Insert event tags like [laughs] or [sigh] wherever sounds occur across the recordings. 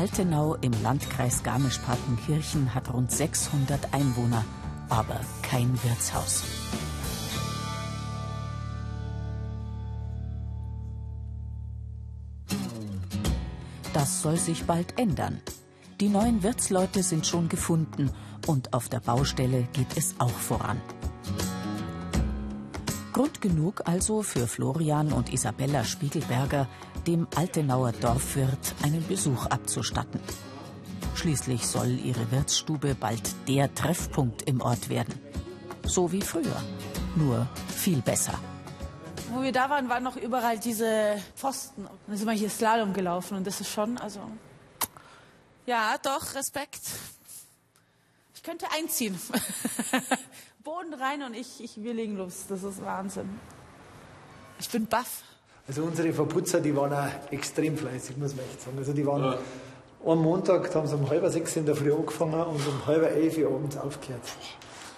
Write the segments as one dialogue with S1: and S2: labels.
S1: Altenau im Landkreis Garmisch-Partenkirchen hat rund 600 Einwohner, aber kein Wirtshaus. Das soll sich bald ändern. Die neuen Wirtsleute sind schon gefunden und auf der Baustelle geht es auch voran. Grund genug also für Florian und Isabella Spiegelberger, dem Altenauer Dorfwirt einen Besuch abzustatten. Schließlich soll ihre Wirtsstube bald der Treffpunkt im Ort werden. So wie früher, nur viel besser.
S2: Wo wir da waren, waren noch überall diese Pfosten. Dann sind wir hier Slalom gelaufen und das ist schon, also. Ja, doch, Respekt. Ich könnte einziehen. [laughs] Boden rein und ich, ich wir legen los. Das ist Wahnsinn. Ich bin baff.
S3: Also unsere Verputzer, die waren auch extrem fleißig, muss man echt sagen. Also die waren ja. am Montag, da haben sie um halb sechs in der Früh angefangen und um halb elf Uhr abends aufgehört.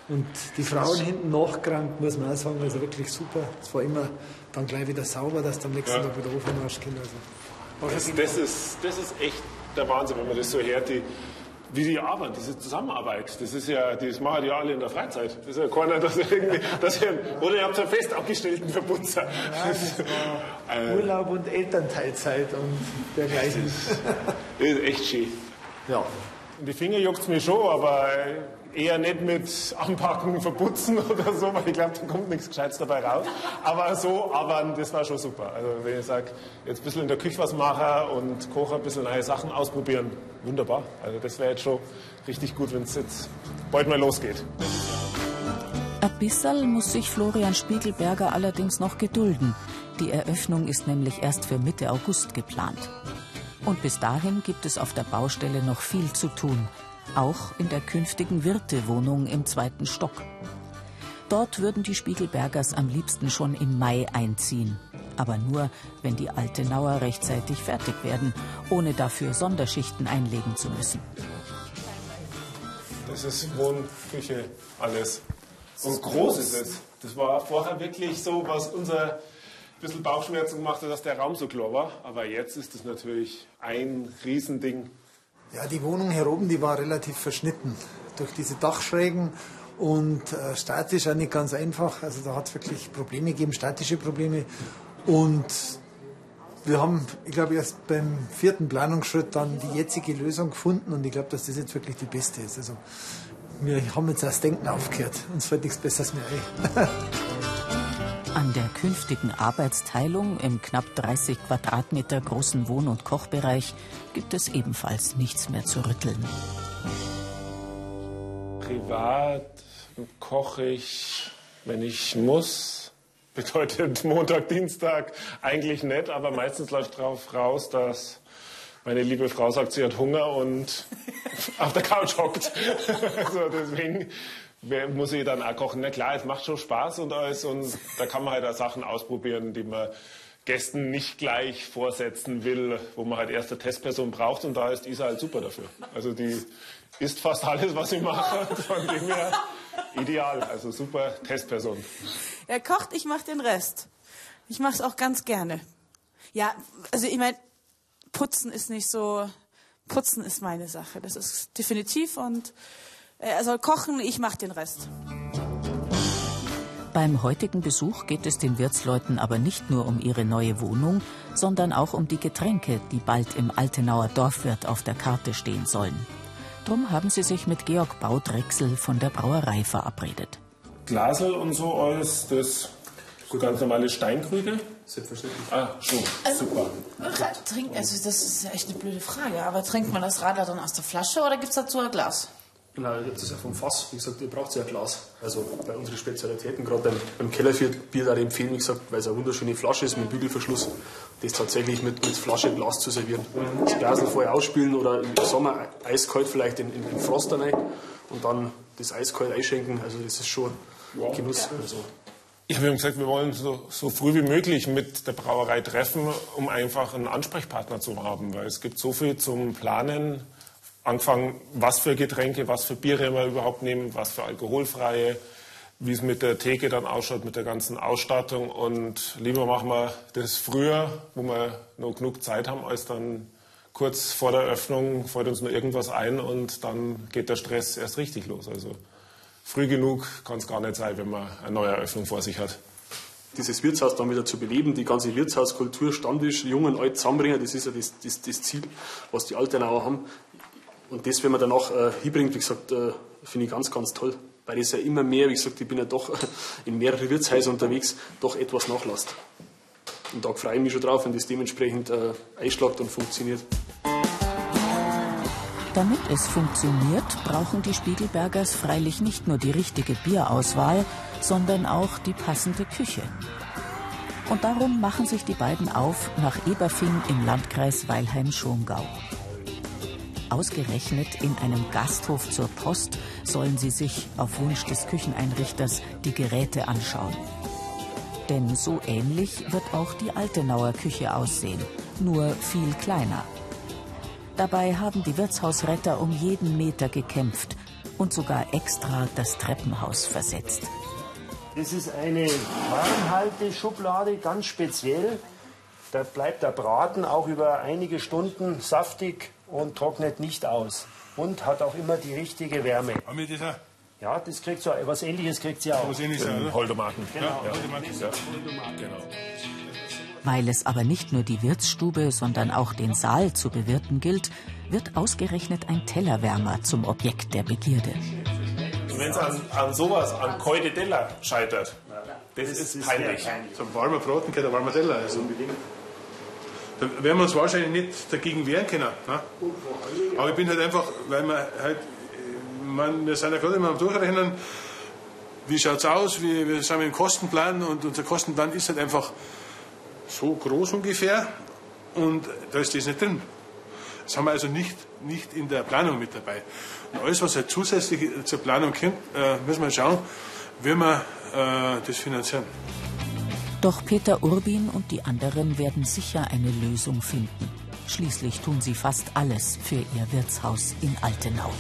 S3: Und die Frauen hinten nachgerannt, muss man auch sagen, also wirklich super. Es war immer dann gleich wieder sauber, dass du am nächsten ja. Tag wieder aufmachst. Also,
S4: das, das, ist, das ist echt der Wahnsinn, wenn man das so hört. Die, wie die arbeiten, diese Zusammenarbeit, das ist ja, das machen die alle in der Freizeit. Das ist ja keiner, dass irgendwie, dass ihr, oder ihr habt einen fest abgestellten Verputzer.
S3: Ja, äh, Urlaub und Elternteilzeit und dergleichen.
S4: Das ist echt schön. Ja. Die Finger juckt es mir schon, aber eher nicht mit Anpacken, Verputzen [laughs] oder so, weil ich glaube, da kommt nichts Gescheites dabei raus. Aber so, aber das war schon super. Also wenn ich sage, jetzt ein bisschen in der Küche was machen und kochen, ein bisschen neue Sachen ausprobieren, wunderbar. Also das wäre jetzt schon richtig gut, wenn es jetzt bald mal losgeht.
S1: Ein bisschen muss sich Florian Spiegelberger allerdings noch gedulden. Die Eröffnung ist nämlich erst für Mitte August geplant. Und bis dahin gibt es auf der Baustelle noch viel zu tun auch in der künftigen Wirtewohnung im zweiten Stock. Dort würden die Spiegelbergers am liebsten schon im Mai einziehen. Aber nur, wenn die Altenauer rechtzeitig fertig werden, ohne dafür Sonderschichten einlegen zu müssen.
S4: Das ist Wohnküche, alles. Und groß ist es. Das war vorher wirklich so, was unser bisschen Bauchschmerzen gemacht hat, dass der Raum so klar war. Aber jetzt ist es natürlich ein Riesending.
S3: Ja, die Wohnung hier oben, die war relativ verschnitten durch diese Dachschrägen und äh, statisch auch nicht ganz einfach. Also da hat es wirklich Probleme gegeben, statische Probleme. Und wir haben, ich glaube, erst beim vierten Planungsschritt dann die jetzige Lösung gefunden und ich glaube, dass das jetzt wirklich die beste ist. Also wir haben jetzt das Denken aufgehört. Uns fällt nichts Besseres mehr ein. [laughs]
S1: An der künftigen Arbeitsteilung im knapp 30 Quadratmeter großen Wohn- und Kochbereich gibt es ebenfalls nichts mehr zu rütteln.
S4: Privat koche ich, wenn ich muss. Bedeutet Montag, Dienstag eigentlich nett, aber meistens läuft darauf raus, dass meine liebe Frau sagt, sie hat Hunger und [laughs] auf der Couch hockt. [laughs] also deswegen muss ich dann auch kochen. Na klar, es macht schon Spaß und alles und da kann man halt auch Sachen ausprobieren, die man Gästen nicht gleich vorsetzen will, wo man halt erste Testperson braucht und da ist Isa halt super dafür. Also die isst fast alles, was ich mache, [laughs] von dem her ideal, also super Testperson.
S2: Er kocht, ich mache den Rest. Ich mache es auch ganz gerne. Ja, also ich meine, putzen ist nicht so, putzen ist meine Sache, das ist definitiv und er soll kochen, ich mache den Rest.
S1: Beim heutigen Besuch geht es den Wirtsleuten aber nicht nur um ihre neue Wohnung, sondern auch um die Getränke, die bald im Altenauer Dorfwirt auf der Karte stehen sollen. Drum haben sie sich mit Georg Baudrechsel von der Brauerei verabredet.
S4: Glasel und so alles, das Gut. ganz normale Steinkrüge?
S5: Selbstverständlich.
S4: Ah, schon. Also, Super.
S2: Trink, also das ist echt eine blöde Frage, aber trinkt man das Radler dann aus der Flasche oder gibt es dazu ein Glas?
S5: Genau, das ist ja vom Fass. Wie gesagt, ihr braucht ja ein Glas. Also bei unseren Spezialitäten, gerade beim, beim Kellerbier, da empfehlen, wie gesagt, weil es eine wunderschöne Flasche ist mit Bügelverschluss, das tatsächlich mit, mit Flasche Glas zu servieren. Das Glas vorher ausspülen oder im Sommer eiskalt vielleicht in, in, in Frost rein und dann das eiskalt einschenken. Also das ist schon wow. Genuss. Also,
S4: ja, wir haben gesagt, wir wollen so, so früh wie möglich mit der Brauerei treffen, um einfach einen Ansprechpartner zu haben, weil es gibt so viel zum Planen angefangen, was für Getränke, was für Biere wir überhaupt nehmen, was für alkoholfreie, wie es mit der Theke dann ausschaut, mit der ganzen Ausstattung. Und lieber machen wir das früher, wo wir noch genug Zeit haben, als dann kurz vor der Öffnung fällt uns nur irgendwas ein und dann geht der Stress erst richtig los. Also früh genug kann es gar nicht sein, wenn man eine neue Eröffnung vor sich hat.
S5: Dieses Wirtshaus dann wieder zu beleben, die ganze Wirtshauskultur, Stammtisch, Jung und Alt zusammenbringen, das ist ja das, das, das Ziel, was die Altenauer haben. Und das, wenn man danach äh, hinbringt, wie gesagt, äh, finde ich ganz, ganz toll. Weil es ja immer mehr, wie gesagt, ich bin ja doch [laughs] in mehreren Wirtshäusern unterwegs, doch etwas nachlässt. Und da freue ich mich schon drauf, wenn das dementsprechend äh, einschlagt und funktioniert.
S1: Damit es funktioniert, brauchen die Spiegelbergers freilich nicht nur die richtige Bierauswahl, sondern auch die passende Küche. Und darum machen sich die beiden auf nach Eberfing im Landkreis Weilheim-Schongau. Ausgerechnet in einem Gasthof zur Post sollen sie sich auf Wunsch des Kücheneinrichters die Geräte anschauen. Denn so ähnlich wird auch die Altenauer Küche aussehen, nur viel kleiner. Dabei haben die Wirtshausretter um jeden Meter gekämpft und sogar extra das Treppenhaus versetzt.
S6: Das ist eine Warmhalteschublade, ganz speziell. Da bleibt der Braten auch über einige Stunden saftig und trocknet nicht aus. Und hat auch immer die richtige Wärme.
S7: Haben wir das auch?
S6: Ja, das kriegt so, was ähnliches kriegt sie auch.
S7: Was ähnliches, oder?
S4: Holdomaten.
S6: Genau.
S7: Ja, Holdomaten.
S4: Ja. Genau.
S1: Weil es aber nicht nur die Wirtsstube, sondern auch den Saal zu bewirten gilt, wird ausgerechnet ein Tellerwärmer zum Objekt der Begierde.
S4: Und wenn es an, an sowas, an Koide Della scheitert, das, ist peinlich.
S7: So ein warmer Braten geht ein warmer Teller. Also. Da werden wir uns wahrscheinlich nicht dagegen wehren können. Ne? Aber ich bin halt einfach, weil wir halt, man, wir sind ja gerade immer am Durchrechnen, wie schaut es aus, wie, wir sind im Kostenplan und unser Kostenplan ist halt einfach so groß ungefähr und da ist das nicht drin. Das haben wir also nicht, nicht in der Planung mit dabei. Und alles, was halt zusätzlich zur Planung kommt, äh, müssen wir schauen, wie wir äh, das finanzieren.
S1: Doch Peter Urbin und die anderen werden sicher eine Lösung finden. Schließlich tun sie fast alles für ihr Wirtshaus in Altenau.